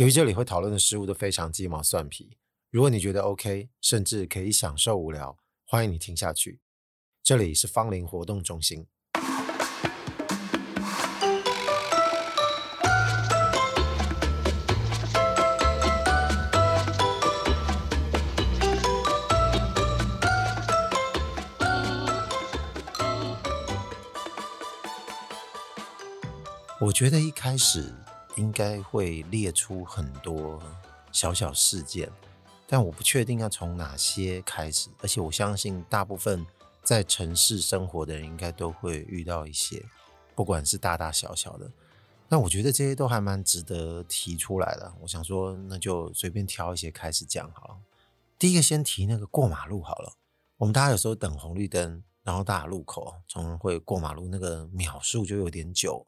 由于这里会讨论的事物都非常鸡毛蒜皮，如果你觉得 OK，甚至可以享受无聊，欢迎你听下去。这里是芳林活动中心。我觉得一开始应该会列出很多小小事件，但我不确定要从哪些开始。而且我相信大部分在城市生活的人应该都会遇到一些，不管是大大小小的。那我觉得这些都还蛮值得提出来的。我想说，那就随便挑一些开始讲好了。第一个先提那个过马路好了。我们大家有时候等红绿灯，然后大路口常常会过马路，那个秒数就有点久。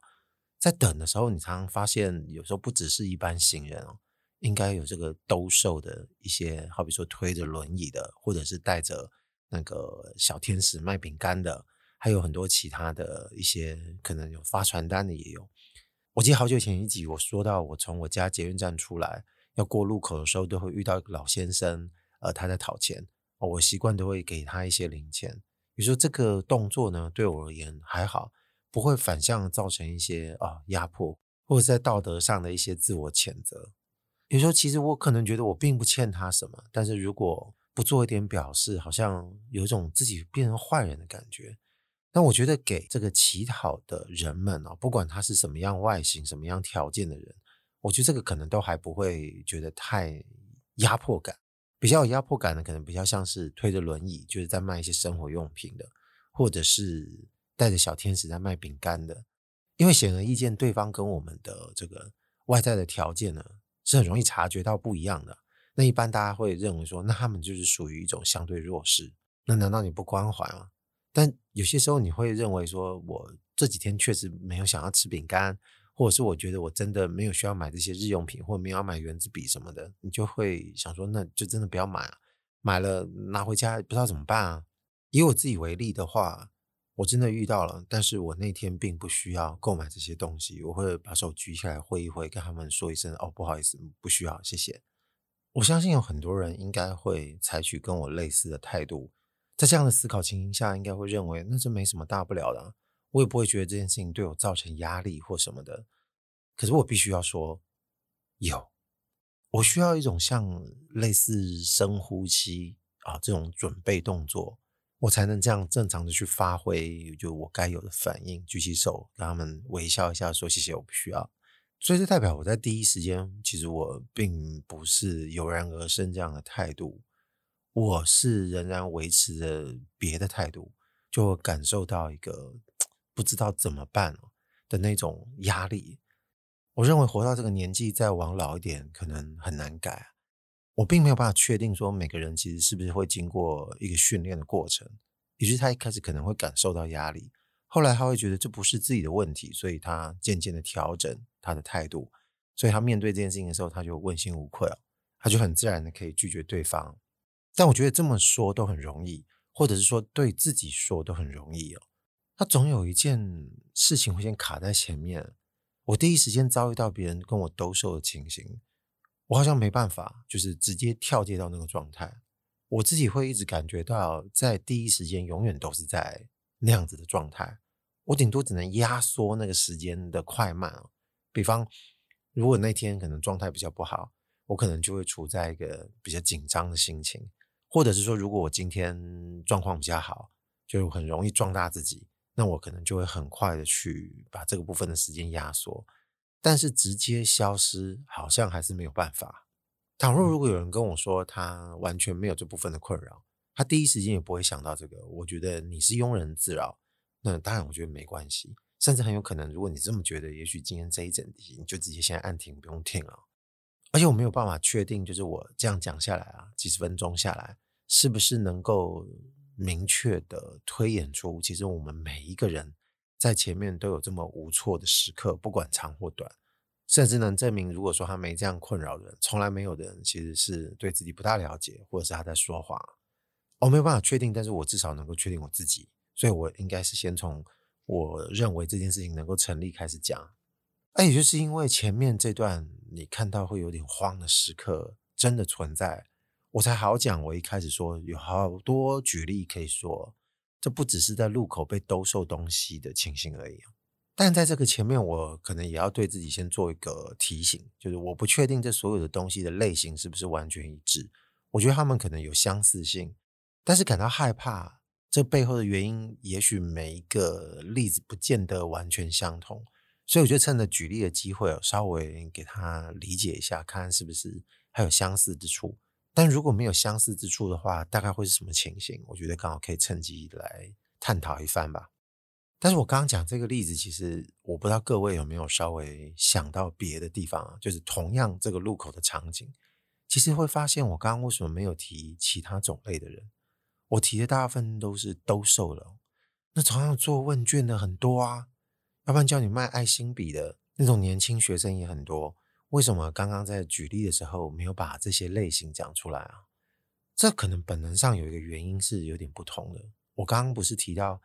在等的时候，你常常发现，有时候不只是一般行人哦，应该有这个兜售的一些，好比说推着轮椅的，或者是带着那个小天使卖饼干的，还有很多其他的一些，可能有发传单的也有。我记得好久前一集我说到，我从我家捷运站出来要过路口的时候，都会遇到一个老先生，呃，他在讨钱，我习惯都会给他一些零钱。比如说这个动作呢，对我而言还好。不会反向造成一些啊压迫，或者在道德上的一些自我谴责。有时候其实我可能觉得我并不欠他什么，但是如果不做一点表示，好像有一种自己变成坏人的感觉。但我觉得给这个乞讨的人们啊，不管他是什么样外形、什么样条件的人，我觉得这个可能都还不会觉得太压迫感。比较有压迫感的，可能比较像是推着轮椅，就是在卖一些生活用品的，或者是。带着小天使在卖饼干的，因为显而易见，对方跟我们的这个外在的条件呢，是很容易察觉到不一样的。那一般大家会认为说，那他们就是属于一种相对弱势。那难道你不关怀吗？但有些时候你会认为说，我这几天确实没有想要吃饼干，或者是我觉得我真的没有需要买这些日用品，或者没有要买原子笔什么的，你就会想说，那就真的不要买啊，买了拿回家不知道怎么办啊。以我自己为例的话。我真的遇到了，但是我那天并不需要购买这些东西。我会把手举起来挥一挥，跟他们说一声：“哦，不好意思，不需要，谢谢。”我相信有很多人应该会采取跟我类似的态度，在这样的思考情形下，应该会认为那这没什么大不了的，我也不会觉得这件事情对我造成压力或什么的。可是我必须要说，有，我需要一种像类似深呼吸啊这种准备动作。我才能这样正常的去发挥，就我该有的反应，举起手，跟他们微笑一下，说谢谢，我不需要。所以这代表我在第一时间，其实我并不是油然而生这样的态度，我是仍然维持着别的态度，就感受到一个不知道怎么办的那种压力。我认为活到这个年纪，再往老一点，可能很难改。我并没有办法确定说每个人其实是不是会经过一个训练的过程，也就是他一开始可能会感受到压力，后来他会觉得这不是自己的问题，所以他渐渐的调整他的态度，所以他面对这件事情的时候，他就问心无愧了，他就很自然的可以拒绝对方。但我觉得这么说都很容易，或者是说对自己说都很容易哦。他总有一件事情会先卡在前面，我第一时间遭遇到别人跟我兜售的情形。我好像没办法，就是直接跳接到那个状态。我自己会一直感觉到，在第一时间永远都是在那样子的状态。我顶多只能压缩那个时间的快慢。比方，如果那天可能状态比较不好，我可能就会处在一个比较紧张的心情；或者是说，如果我今天状况比较好，就很容易壮大自己，那我可能就会很快的去把这个部分的时间压缩。但是直接消失好像还是没有办法。倘若如果有人跟我说他完全没有这部分的困扰，他第一时间也不会想到这个。我觉得你是庸人自扰，那当然我觉得没关系，甚至很有可能，如果你这么觉得，也许今天这一整集你就直接现在按停，不用听了。而且我没有办法确定，就是我这样讲下来啊，几十分钟下来，是不是能够明确的推演出，其实我们每一个人。在前面都有这么无措的时刻，不管长或短，甚至能证明，如果说他没这样困扰人，从来没有的人，其实是对自己不大了解，或者是他在说谎。我没有办法确定，但是我至少能够确定我自己，所以我应该是先从我认为这件事情能够成立开始讲。哎，也就是因为前面这段你看到会有点慌的时刻真的存在，我才好讲。我一开始说有好多举例可以说，这不只是在路口被兜售东西的情形而已。但在这个前面，我可能也要对自己先做一个提醒，就是我不确定这所有的东西的类型是不是完全一致。我觉得他们可能有相似性，但是感到害怕，这背后的原因，也许每一个例子不见得完全相同。所以我就趁着举例的机会，稍微给他理解一下，看看是不是还有相似之处。但如果没有相似之处的话，大概会是什么情形？我觉得刚好可以趁机来探讨一番吧。但是我刚刚讲这个例子，其实我不知道各位有没有稍微想到别的地方啊，就是同样这个路口的场景，其实会发现我刚刚为什么没有提其他种类的人？我提的大部分都是兜售了，那同样做问卷的很多啊，要不然叫你卖爱心笔的那种年轻学生也很多。为什么刚刚在举例的时候没有把这些类型讲出来啊？这可能本能上有一个原因是有点不同的。我刚刚不是提到。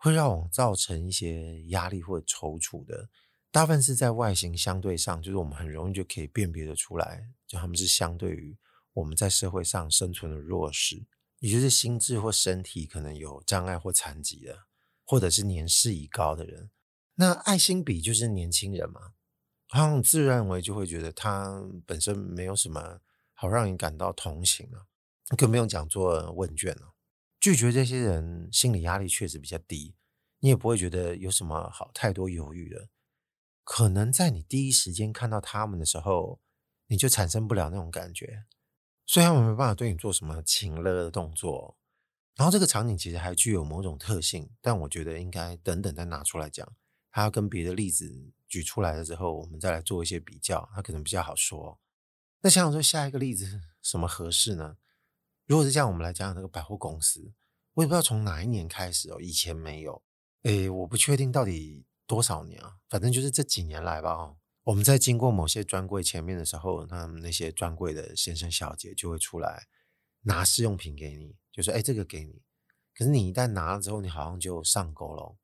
会让我造成一些压力或者踌躇的，大部分是在外形相对上，就是我们很容易就可以辨别的出来，就他们是相对于我们在社会上生存的弱势，也就是心智或身体可能有障碍或残疾的，或者是年事已高的人。那爱心比就是年轻人嘛，好像自认为就会觉得他本身没有什么好让你感到同情啊，更不用讲做问卷了。拒绝这些人，心理压力确实比较低，你也不会觉得有什么好太多犹豫的。可能在你第一时间看到他们的时候，你就产生不了那种感觉，所以他们没办法对你做什么情乐的动作。然后这个场景其实还具有某种特性，但我觉得应该等等再拿出来讲，他要跟别的例子举出来了之后，我们再来做一些比较，它可能比较好说。那想想说下一个例子什么合适呢？如果是这样，我们来讲讲那个百货公司。我也不知道从哪一年开始哦，以前没有。诶，我不确定到底多少年啊，反正就是这几年来吧。哦，我们在经过某些专柜前面的时候，他们那些专柜的先生小姐就会出来拿试用品给你，就说：“诶，这个给你。”可是你一旦拿了之后，你好像就上钩了，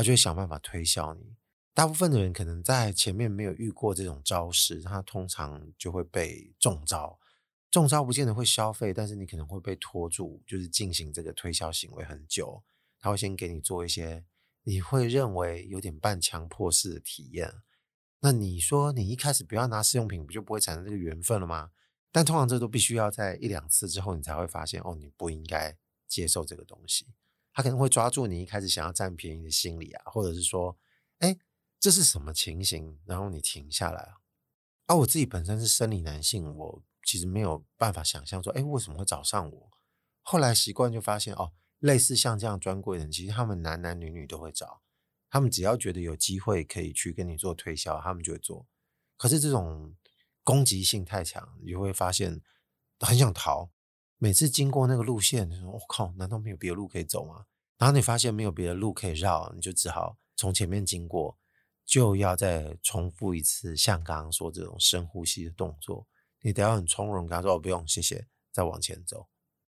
他就会想办法推销你。大部分的人可能在前面没有遇过这种招式，他通常就会被中招。中招不见得会消费，但是你可能会被拖住，就是进行这个推销行为很久。他会先给你做一些你会认为有点半强迫式的体验。那你说你一开始不要拿试用品，不就不会产生这个缘分了吗？但通常这都必须要在一两次之后，你才会发现哦，你不应该接受这个东西。他可能会抓住你一开始想要占便宜的心理啊，或者是说，哎，这是什么情形？然后你停下来啊。而我自己本身是生理男性，我。其实没有办法想象说，哎，为什么会找上我？后来习惯就发现，哦，类似像这样专柜的人，其实他们男男女女都会找，他们只要觉得有机会可以去跟你做推销，他们就会做。可是这种攻击性太强，你就会发现很想逃。每次经过那个路线，你说我、靠，难道没有别的路可以走吗？然后你发现没有别的路可以绕，你就只好从前面经过，就要再重复一次像刚刚说这种深呼吸的动作。你得要很从容，跟他说：“哦，不用，谢谢，再往前走。”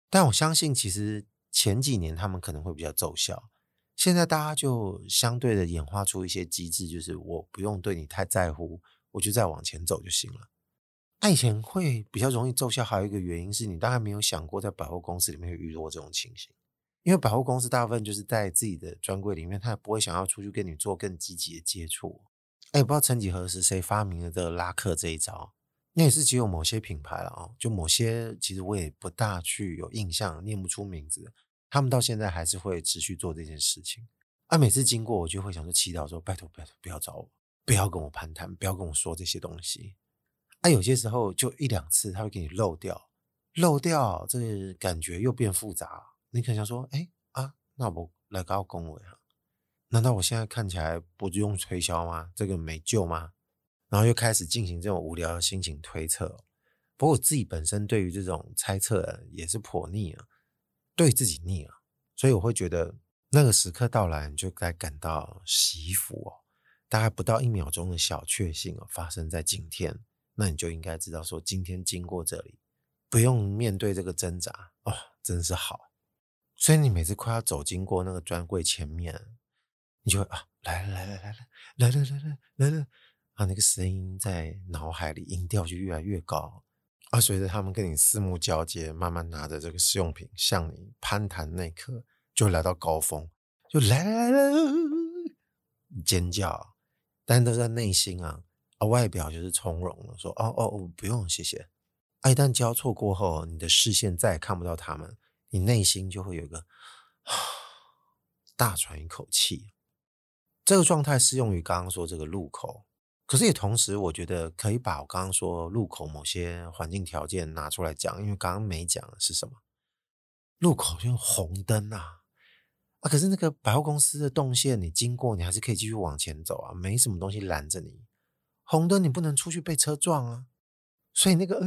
但我相信，其实前几年他们可能会比较奏效。现在大家就相对的演化出一些机制，就是我不用对你太在乎，我就再往前走就行了。那以前会比较容易奏效，还有一个原因是你大概没有想过，在百货公司里面会遇到这种情形，因为百货公司大部分就是在自己的专柜里面，他也不会想要出去跟你做更积极的接触。哎，不知道曾几何时谁发明了这拉客这一招。那也是只有某些品牌了啊，就某些其实我也不大去有印象，念不出名字。他们到现在还是会持续做这件事情。啊，每次经过我就会想说祈祷说：拜托拜托，不要找我，不要跟我攀谈，不要跟我说这些东西。啊，有些时候就一两次他会给你漏掉，漏掉这个感觉又变复杂。你可能想说：哎啊，那我来搞恭维啊？难道我现在看起来不用推销吗？这个没救吗？然后又开始进行这种无聊的心情推测，不过我自己本身对于这种猜测也是颇腻啊，对自己腻啊，所以我会觉得那个时刻到来，你就该感到惜福哦。大概不到一秒钟的小确幸哦，发生在今天，那你就应该知道说，今天经过这里，不用面对这个挣扎哦，真是好。所以你每次快要走经过那个专柜前面，你就会啊，来了来了来了来了来了来了。啊，那个声音在脑海里音调就越来越高。啊，随着他们跟你四目交接，慢慢拿着这个试用品向你攀谈那一刻，就来到高峰，就来来来了，尖叫，但都在内心啊，啊，外表就是从容了，说哦哦哦，不用谢谢。啊，一旦交错过后，你的视线再也看不到他们，你内心就会有一个大喘一口气。这个状态适用于刚刚说这个路口。可是也同时，我觉得可以把我刚刚说路口某些环境条件拿出来讲，因为刚刚没讲的是什么？路口就是红灯啊，啊！可是那个百货公司的动线，你经过，你还是可以继续往前走啊，没什么东西拦着你。红灯你不能出去被车撞啊，所以那个呃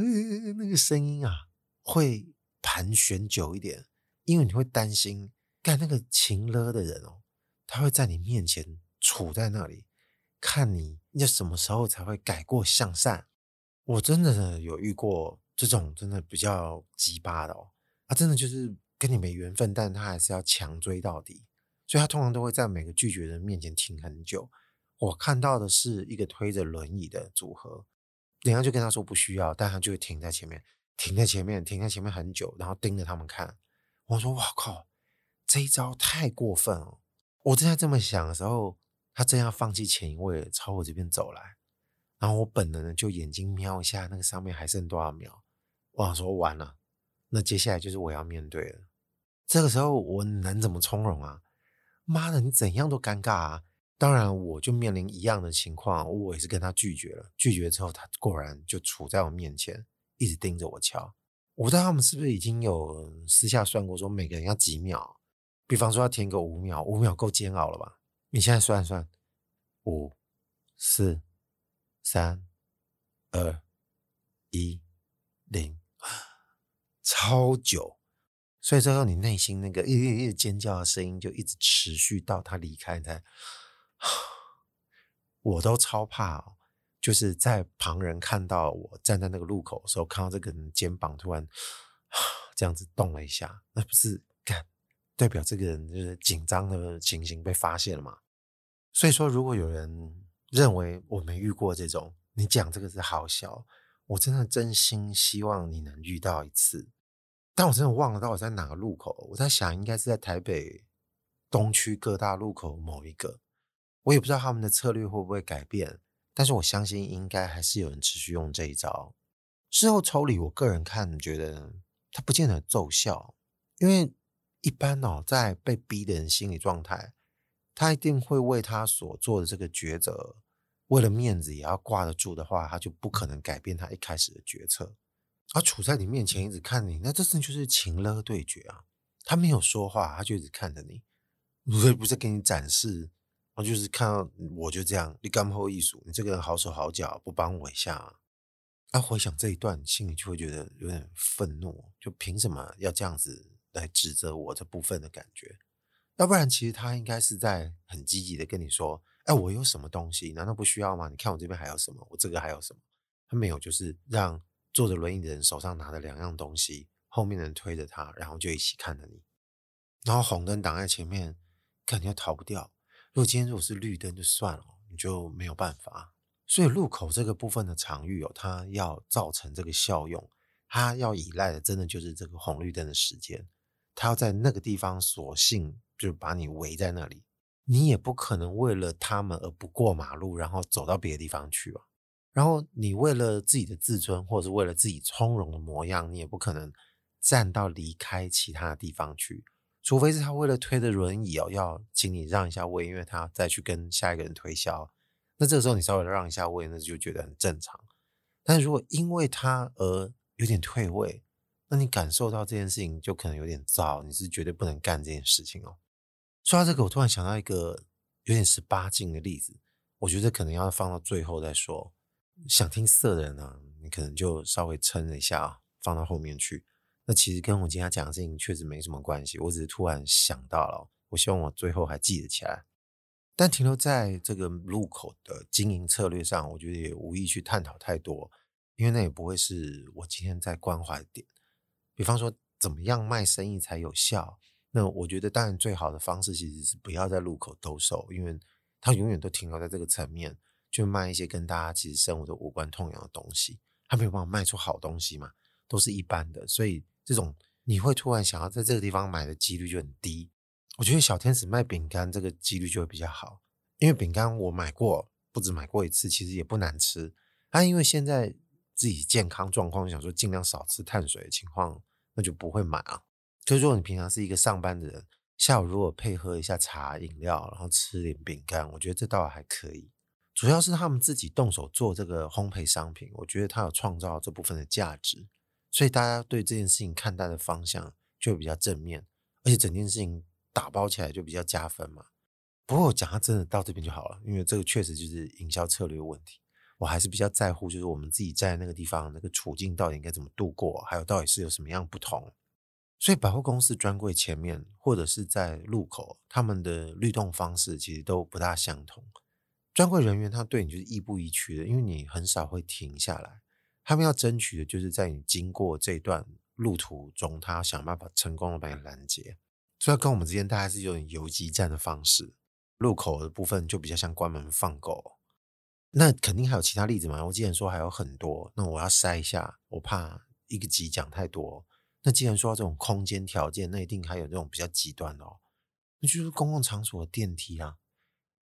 那个声音啊，会盘旋久一点，因为你会担心，干那个情勒的人哦，他会在你面前杵在那里。看你要什么时候才会改过向善？我真的有遇过这种真的比较鸡巴的哦，他真的就是跟你没缘分，但他还是要强追到底，所以他通常都会在每个拒绝人面前停很久。我看到的是一个推着轮椅的组合，人家就跟他说不需要，但他就会停在前面，停在前面，停在前面很久，然后盯着他们看。我说：“哇靠，这一招太过分了！”我正在这么想的时候。他正要放弃前一位，朝我这边走来，然后我本能的就眼睛瞄一下那个上面还剩多少秒，我想说完了，那接下来就是我要面对了。这个时候我能怎么从容啊？妈的，你怎样都尴尬啊！当然，我就面临一样的情况，我也是跟他拒绝了。拒绝之后，他果然就杵在我面前，一直盯着我瞧。我不知道他们是不是已经有私下算过，说每个人要几秒？比方说要停个五秒，五秒够煎熬了吧？你现在算算，五、四、三、二、一、零，超久。所以最后你内心那个一一一尖叫的声音就一直持续到他离开才。我都超怕哦，就是在旁人看到我站在那个路口的时候，看到这个人肩膀突然这样子动了一下，那不是看？代表这个人就是紧张的情形被发现了嘛？所以说，如果有人认为我没遇过这种，你讲这个是好笑，我真的真心希望你能遇到一次。但我真的忘了到底在哪个路口，我在想应该是在台北东区各大路口某一个，我也不知道他们的策略会不会改变，但是我相信应该还是有人持续用这一招。事后抽离，我个人看觉得他不见得奏效，因为。一般哦，在被逼的人心理状态，他一定会为他所做的这个抉择，为了面子也要挂得住的话，他就不可能改变他一开始的决策。而处在你面前一直看你，那这次就是情勒对决啊！他没有说话，他就一直看着你，不是不是给你展示，然后就是看到我就这样，你干后艺术，你这个人好手好脚，不帮我一下啊？他回想这一段，心里就会觉得有点愤怒，就凭什么要这样子？来指责我这部分的感觉，要不然其实他应该是在很积极的跟你说：“哎，我有什么东西？难道不需要吗？你看我这边还有什么？我这个还有什么？”他没有，就是让坐着轮椅的人手上拿着两样东西，后面的人推着他，然后就一起看着你。然后红灯挡在前面，肯定逃不掉。如果今天如果是绿灯就算了，你就没有办法。所以路口这个部分的场域哦，它要造成这个效用，它要依赖的真的就是这个红绿灯的时间。他要在那个地方，索性就把你围在那里，你也不可能为了他们而不过马路，然后走到别的地方去吧。然后你为了自己的自尊，或者是为了自己从容的模样，你也不可能站到离开其他的地方去，除非是他为了推着轮椅哦，要请你让一下位，因为他再去跟下一个人推销。那这个时候你稍微让一下位，那就觉得很正常。但是如果因为他而有点退位，那你感受到这件事情就可能有点糟，你是绝对不能干这件事情哦。说到这个，我突然想到一个有点十八禁的例子，我觉得可能要放到最后再说。想听色的人呢、你可能就稍微撑一下，放到后面去。那其实跟我今天讲的事情确实没什么关系，我只是突然想到了，我希望我最后还记得起来。但停留在这个路口的经营策略上，我觉得也无意去探讨太多，因为那也不会是我今天在关怀的点。比方说，怎么样卖生意才有效？那我觉得，当然最好的方式其实是不要在路口兜售，因为它永远都停留在这个层面。就卖一些跟大家其实生活都无关痛痒的东西，他没有办法卖出好东西嘛，都是一般的，所以这种你会突然想要在这个地方买的几率就很低。我觉得小天使卖饼干这个几率就会比较好，因为饼干我买过，不止买过一次，其实也不难吃。啊，因为现在自己健康状况，想说尽量少吃碳水的情况，那就不会买啊。可是如果你平常是一个上班的人，下午如果配合一下茶饮料，然后吃点饼干，我觉得这倒还可以。主要是他们自己动手做这个烘焙商品，我觉得他有创造这部分的价值，所以大家对这件事情看待的方向就比较正面，而且整件事情打包起来就比较加分嘛。不过我讲它真的到这边就好了，因为这个确实就是营销策略问题。我还是比较在乎，就是我们自己在那个地方那个处境到底应该怎么度过，还有到底是有什么样不同。所以百货公司专柜前面，或者是在路口，他们的律动方式其实都不大相同。专柜人员他对你就是亦步亦趋的，因为你很少会停下来。他们要争取的就是在你经过这段路途中，他要想办法成功的把你拦截。所以跟我们之间大概是有点游击战的方式。路口的部分就比较像关门放狗。那肯定还有其他例子嘛？我之前说还有很多，那我要筛一下，我怕一个集讲太多。那既然说到这种空间条件，那一定还有这种比较极端哦。那就是公共场所的电梯啊。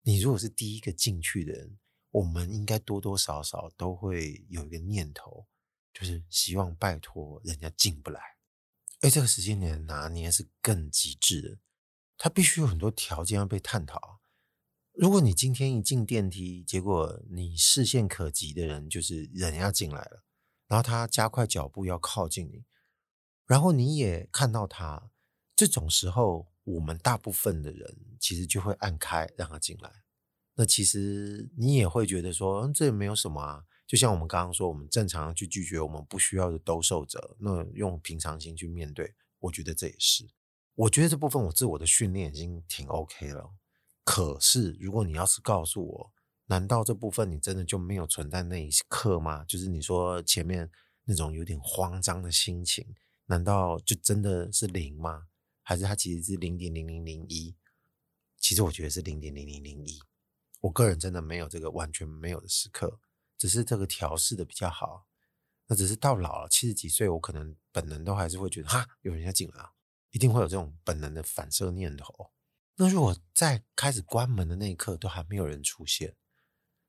你如果是第一个进去的人，我们应该多多少少都会有一个念头，就是希望拜托人家进不来。而这个时间点拿捏是更极致的，它必须有很多条件要被探讨。如果你今天一进电梯，结果你视线可及的人就是人要进来了，然后他加快脚步要靠近你。然后你也看到他，这种时候，我们大部分的人其实就会按开让他进来。那其实你也会觉得说，嗯，这也没有什么啊。就像我们刚刚说，我们正常去拒绝我们不需要的兜售者，那用平常心去面对，我觉得这也是。我觉得这部分我自我的训练已经挺 OK 了。可是如果你要是告诉我，难道这部分你真的就没有存在那一刻吗？就是你说前面那种有点慌张的心情。难道就真的是零吗？还是它其实是零点零零零一？其实我觉得是零点零零零一。我个人真的没有这个完全没有的时刻，只是这个调试的比较好。那只是到老了七十几岁，我可能本能都还是会觉得哈，有人要进来，一定会有这种本能的反射念头。那如果在开始关门的那一刻都还没有人出现，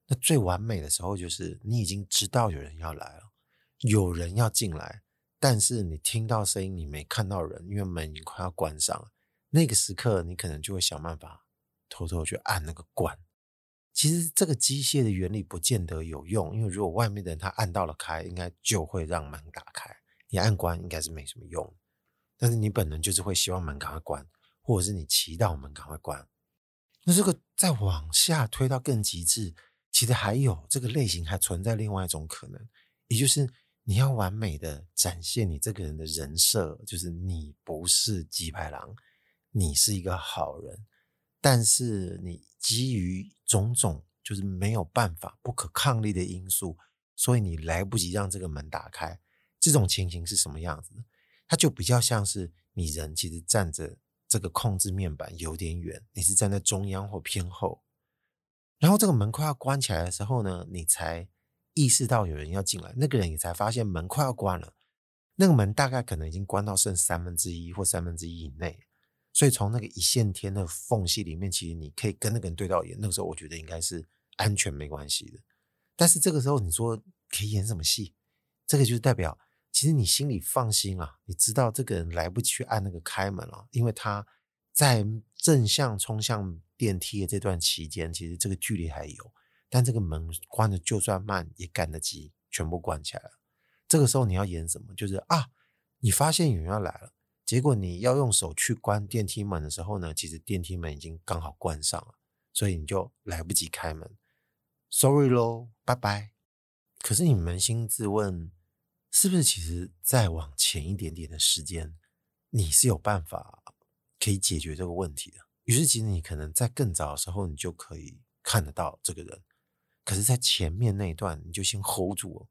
那最完美的时候就是你已经知道有人要来了，有人要进来。但是你听到声音，你没看到人，因为门已经快要关上了。那个时刻，你可能就会想办法偷偷去按那个关。其实这个机械的原理不见得有用，因为如果外面的人他按到了开，应该就会让门打开。你按关应该是没什么用。但是你本能就是会希望门赶快关，或者是你祈祷门赶快关。那这个再往下推到更极致，其实还有这个类型还存在另外一种可能，也就是。你要完美的展现你这个人的人设，就是你不是鸡排狼，你是一个好人，但是你基于种种就是没有办法、不可抗力的因素，所以你来不及让这个门打开。这种情形是什么样子？它就比较像是你人其实站着这个控制面板有点远，你是站在中央或偏后，然后这个门快要关起来的时候呢，你才。意识到有人要进来，那个人也才发现门快要关了，那个门大概可能已经关到剩三分之一或三分之一以内，所以从那个一线天的缝隙里面，其实你可以跟那个人对到眼。那个时候我觉得应该是安全没关系的，但是这个时候你说可以演什么戏？这个就是代表其实你心里放心啊，你知道这个人来不及去按那个开门了，因为他在正向冲向电梯的这段期间，其实这个距离还有。但这个门关的就算慢也赶得及，全部关起来了。这个时候你要演什么？就是啊，你发现有人要来了，结果你要用手去关电梯门的时候呢，其实电梯门已经刚好关上了，所以你就来不及开门。Sorry 喽，拜拜。可是你扪心自问，是不是其实再往前一点点的时间，你是有办法可以解决这个问题的？于是其实你可能在更早的时候，你就可以看得到这个人。可是，在前面那一段，你就先 hold 住，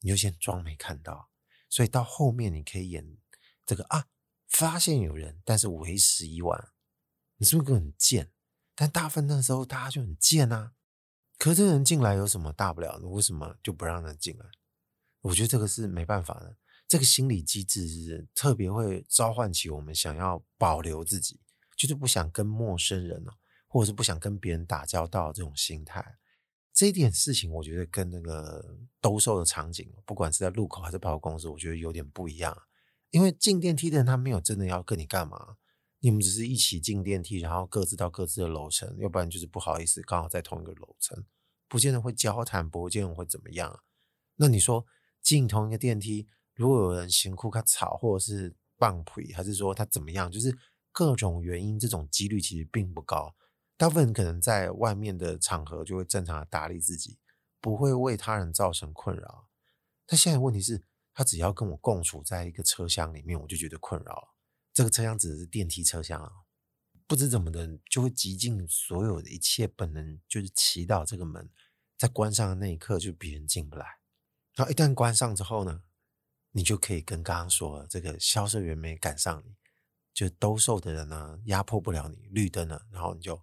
你就先装没看到，所以到后面你可以演这个啊，发现有人，但是为时已晚。你是不是很贱？但大部分那时候大家就很贱啊，可这人进来有什么大不了的？为什么就不让人进来？我觉得这个是没办法的。这个心理机制是特别会召唤起我们想要保留自己，就是不想跟陌生人哦，或者是不想跟别人打交道这种心态。这一点事情，我觉得跟那个兜售的场景，不管是在路口还是百货公司，我觉得有点不一样。因为进电梯的人他没有真的要跟你干嘛，你们只是一起进电梯，然后各自到各自的楼层，要不然就是不好意思，刚好在同一个楼层，不见得会交谈，不见得会怎么样。那你说进同一个电梯？如果有人嫌酷他吵，或者是棒腿，还是说他怎么样，就是各种原因，这种几率其实并不高。大部分人可能在外面的场合就会正常的打理自己，不会为他人造成困扰。但现在问题是，他只要跟我共处在一个车厢里面，我就觉得困扰。这个车厢指的是电梯车厢啊，不知怎么的就会极尽所有的一切本能，就是祈祷这个门在关上的那一刻就别人进不来。然后一旦关上之后呢？你就可以跟刚刚说这个销售员没赶上你，就兜售的人呢压迫不了你，绿灯了，然后你就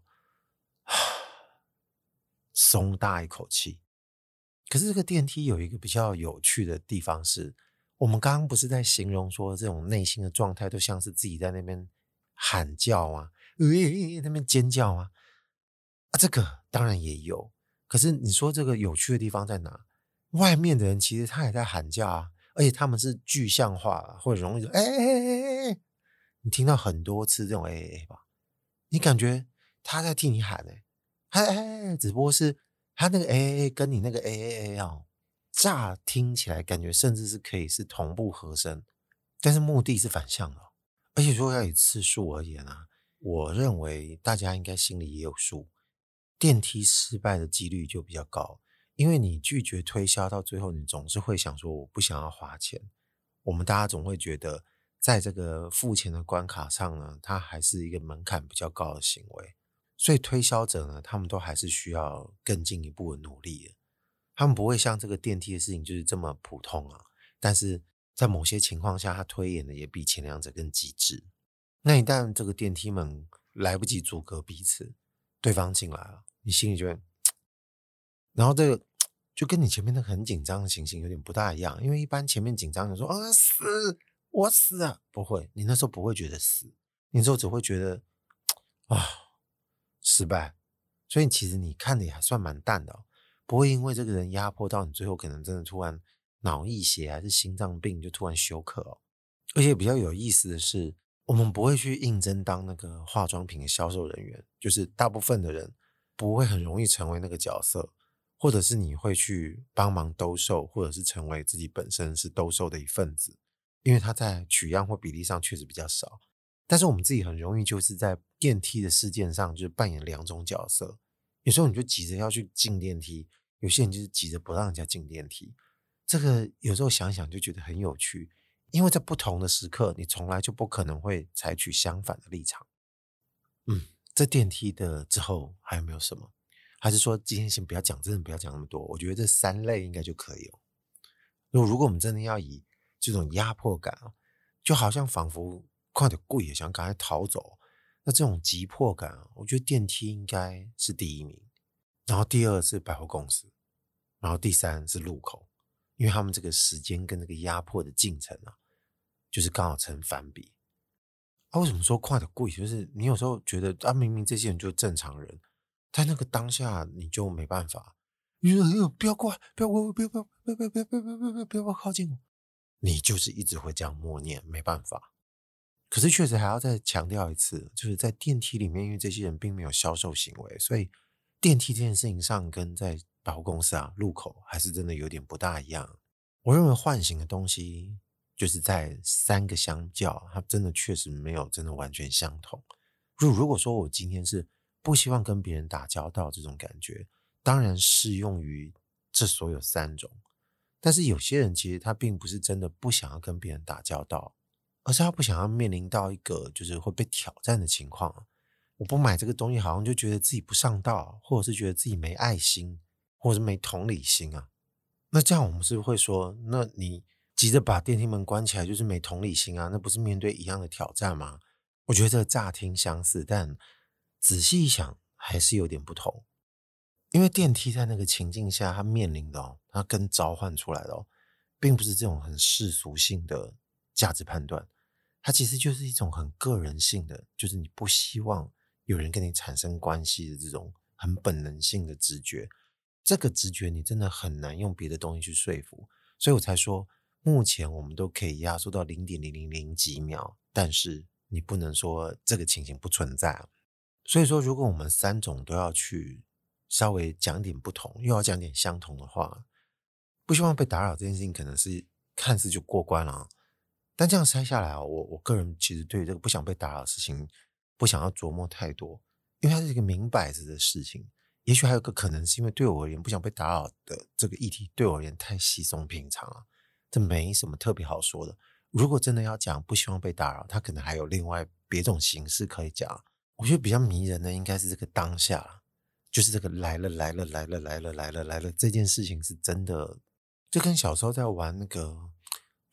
松大一口气。可是这个电梯有一个比较有趣的地方是，我们刚刚不是在形容说这种内心的状态都像是自己在那边喊叫啊，呃，那边尖叫啊，啊，这个当然也有。可是你说这个有趣的地方在哪？外面的人其实他也在喊叫啊。而且他们是具象化，或者容易说，哎哎哎哎哎，你听到很多次这种哎哎哎吧，你感觉他在替你喊哎，哎哎哎，只不过是他那个哎哎哎跟你那个哎哎哎哦，乍听起来感觉甚至是可以是同步和声，但是目的是反向的。而且说要以次数而言啊，我认为大家应该心里也有数，电梯失败的几率就比较高。因为你拒绝推销，到最后你总是会想说我不想要花钱。我们大家总会觉得，在这个付钱的关卡上呢，它还是一个门槛比较高的行为。所以推销者呢，他们都还是需要更进一步的努力的。他们不会像这个电梯的事情就是这么普通啊。但是在某些情况下，他推演的也比前两者更极致。那一旦这个电梯门来不及阻隔彼此，对方进来了，你心里就会。然后这个就跟你前面那个很紧张的情形有点不大一样，因为一般前面紧张的说啊死我死啊，不会，你那时候不会觉得死，你那时候只会觉得啊失败，所以其实你看的也还算蛮淡的哦，不会因为这个人压迫到你，最后可能真的突然脑溢血还是心脏病就突然休克哦。而且比较有意思的是，我们不会去应征当那个化妆品的销售人员，就是大部分的人不会很容易成为那个角色。或者是你会去帮忙兜售，或者是成为自己本身是兜售的一份子，因为他在取样或比例上确实比较少。但是我们自己很容易就是在电梯的事件上就是扮演两种角色。有时候你就急着要去进电梯，有些人就是急着不让人家进电梯。这个有时候想想就觉得很有趣，因为在不同的时刻，你从来就不可能会采取相反的立场。嗯，在电梯的之后还有没有什么？还是说今天先不要讲，真的不要讲那么多。我觉得这三类应该就可以了。如果如果我们真的要以这种压迫感啊，就好像仿佛快点贵，想赶快逃走，那这种急迫感啊，我觉得电梯应该是第一名，然后第二是百货公司，然后第三是路口，因为他们这个时间跟那个压迫的进程啊，就是刚好成反比。啊，为什么说快点贵？就是你有时候觉得啊，明明这些人就是正常人。在那个当下，你就没办法。你说：“哎呦，不要过来，不要过来，不要不要不要不要不要不要不要不要不要靠近我。”你就是一直会这样默念，没办法。可是确实还要再强调一次，就是在电梯里面，因为这些人并没有销售行为，所以电梯这件事情上跟在百货公司啊路口还是真的有点不大一样。我认为唤醒的东西，就是在三个相较，它真的确实没有真的完全相同。如如果说我今天是。不希望跟别人打交道，这种感觉当然适用于这所有三种。但是有些人其实他并不是真的不想要跟别人打交道，而是他不想要面临到一个就是会被挑战的情况。我不买这个东西，好像就觉得自己不上道，或者是觉得自己没爱心，或者是没同理心啊。那这样我们是不是会说，那你急着把电梯门关起来就是没同理心啊？那不是面对一样的挑战吗？我觉得这个乍听相似，但。仔细一想，还是有点不同。因为电梯在那个情境下，它面临的哦，它跟召唤出来的哦，并不是这种很世俗性的价值判断，它其实就是一种很个人性的，就是你不希望有人跟你产生关系的这种很本能性的直觉。这个直觉你真的很难用别的东西去说服，所以我才说，目前我们都可以压缩到零点零零零几秒，但是你不能说这个情形不存在。所以说，如果我们三种都要去。稍微讲点不同，又要讲点相同的话，不希望被打扰这件事情，可能是看似就过关了。但这样筛下来啊，我我个人其实对这个不想被打扰的事情，不想要琢磨太多，因为它是一个明摆着的事情。也许还有个可能是因为对我而言，不想被打扰的这个议题对我而言太稀松平常了，这没什么特别好说的。如果真的要讲不希望被打扰，它可能还有另外别种形式可以讲。我觉得比较迷人的应该是这个当下。就是这个来了来了来了来了来了来了这件事情是真的，就跟小时候在玩那个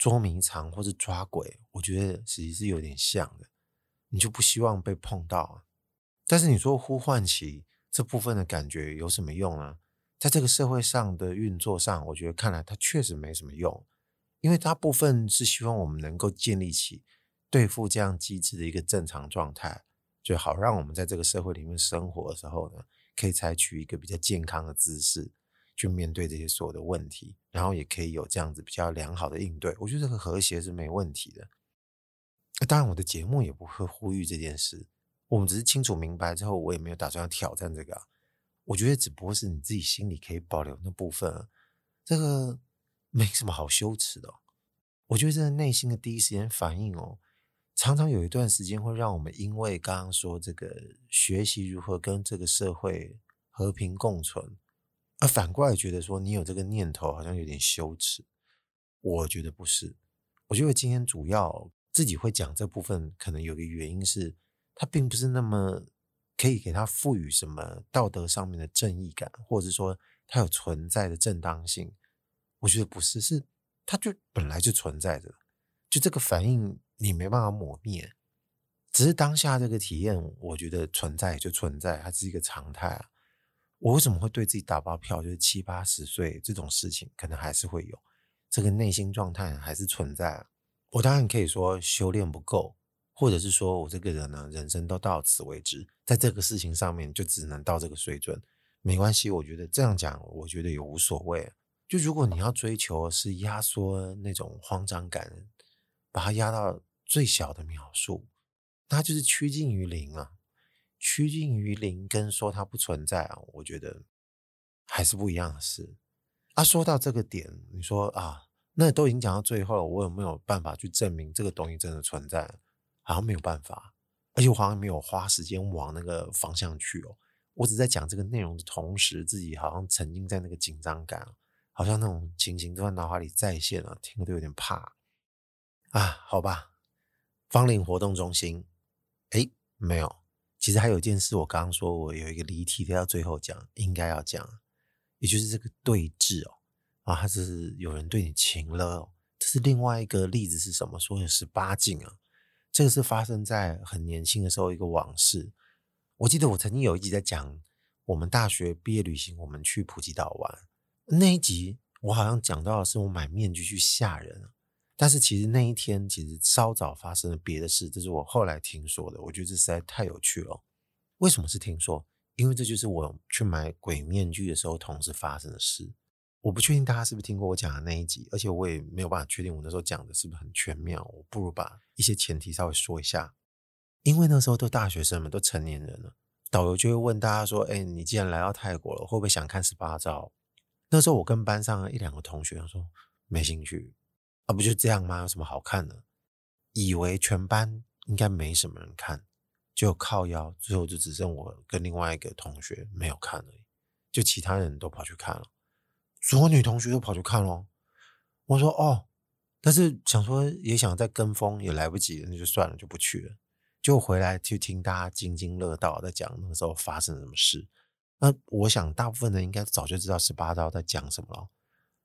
捉迷藏或者抓鬼，我觉得其实是有点像的。你就不希望被碰到，但是你说呼唤起这部分的感觉有什么用呢？在这个社会上的运作上，我觉得看来它确实没什么用，因为大部分是希望我们能够建立起对付这样机制的一个正常状态，就好让我们在这个社会里面生活的时候呢。可以采取一个比较健康的姿势去面对这些所有的问题，然后也可以有这样子比较良好的应对。我觉得这个和谐是没问题的。当然，我的节目也不会呼吁这件事。我们只是清楚明白之后，我也没有打算要挑战这个。我觉得只不过是你自己心里可以保留那部分，这个没什么好羞耻的。我觉得这个内心的第一时间反应哦。常常有一段时间会让我们因为刚刚说这个学习如何跟这个社会和平共存，而反过来觉得说你有这个念头好像有点羞耻。我觉得不是，我觉得今天主要自己会讲这部分，可能有个原因是它并不是那么可以给它赋予什么道德上面的正义感，或者说它有存在的正当性。我觉得不是，是它就本来就存在着，就这个反应。你没办法抹灭，只是当下这个体验，我觉得存在就存在，它是一个常态啊。我为什么会对自己打包票？就是七八十岁这种事情，可能还是会有这个内心状态还是存在。我当然可以说修炼不够，或者是说我这个人呢，人生都到此为止，在这个事情上面就只能到这个水准，没关系。我觉得这样讲，我觉得也无所谓。就如果你要追求是压缩那种慌张感，把它压到。最小的秒数，那就是趋近于零啊！趋近于零跟说它不存在啊，我觉得还是不一样的事啊。说到这个点，你说啊，那都已经讲到最后了，我有没有办法去证明这个东西真的存在？好像没有办法，而且我好像没有花时间往那个方向去哦。我只在讲这个内容的同时，自己好像沉浸在那个紧张感，好像那种情形都在脑海里再现了，听了都有点怕啊。好吧。芳邻活动中心，哎，没有。其实还有一件事，我刚刚说我有一个离题，要最后讲，应该要讲，也就是这个对峙哦，啊，他是有人对你情了哦。这是另外一个例子是什么？说有十八禁啊，这个是发生在很年轻的时候一个往事。我记得我曾经有一集在讲我们大学毕业旅行，我们去普吉岛玩那一集，我好像讲到的是我买面具去吓人。但是其实那一天其实稍早发生了别的事，这是我后来听说的。我觉得这实在太有趣了。为什么是听说？因为这就是我去买鬼面具的时候同时发生的事。我不确定大家是不是听过我讲的那一集，而且我也没有办法确定我那时候讲的是不是很全面。我不如把一些前提稍微说一下。因为那时候都大学生们，都成年人了，导游就会问大家说：“哎，你既然来到泰国了，会不会想看十八招？”那时候我跟班上一两个同学说：“没兴趣。”不就这样吗？有什么好看的？以为全班应该没什么人看，就靠腰，最后就只剩我跟另外一个同学没有看而已，就其他人都跑去看了，所有女同学都跑去看了。我说哦，但是想说也想再跟风，也来不及，那就算了，就不去了。就回来就听大家津津乐道在讲那个时候发生了什么事。那我想大部分人应该早就知道十八招在讲什么了。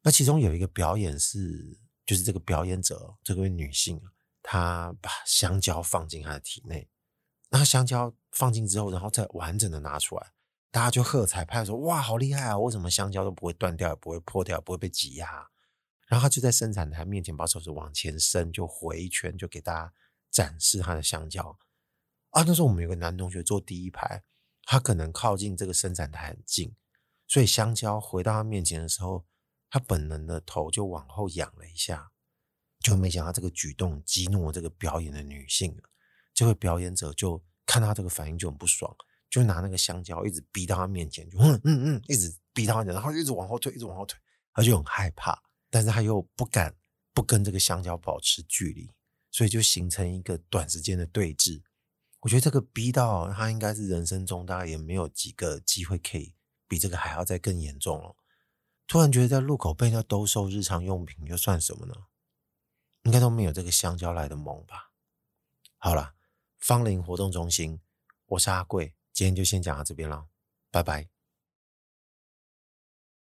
那其中有一个表演是。就是这个表演者，这位女性，她把香蕉放进她的体内，那香蕉放进之后，然后再完整的拿出来，大家就喝彩拍说：“哇，好厉害啊！为什么香蕉都不会断掉，也不会破掉，不会被挤压？”然后她就在生产台面前把手指往前伸，就回一圈，就给大家展示她的香蕉。啊，那时候我们有个男同学坐第一排，他可能靠近这个生产台很近，所以香蕉回到他面前的时候，他本能的头就往后仰了一下，就没想到这个举动激怒了这个表演的女性。这位表演者就看到这个反应就很不爽，就拿那个香蕉一直逼到他面前，就嗯嗯嗯，一直逼到他，然后一直往后退，一直往后退，他就很害怕，但是他又不敢不跟这个香蕉保持距离，所以就形成一个短时间的对峙。我觉得这个逼到他应该是人生中大概也没有几个机会可以比这个还要再更严重了。突然觉得在路口被人家兜售日常用品又算什么呢？应该都没有这个香蕉来的猛吧。好了，芳龄活动中心，我是阿贵，今天就先讲到这边了，拜拜。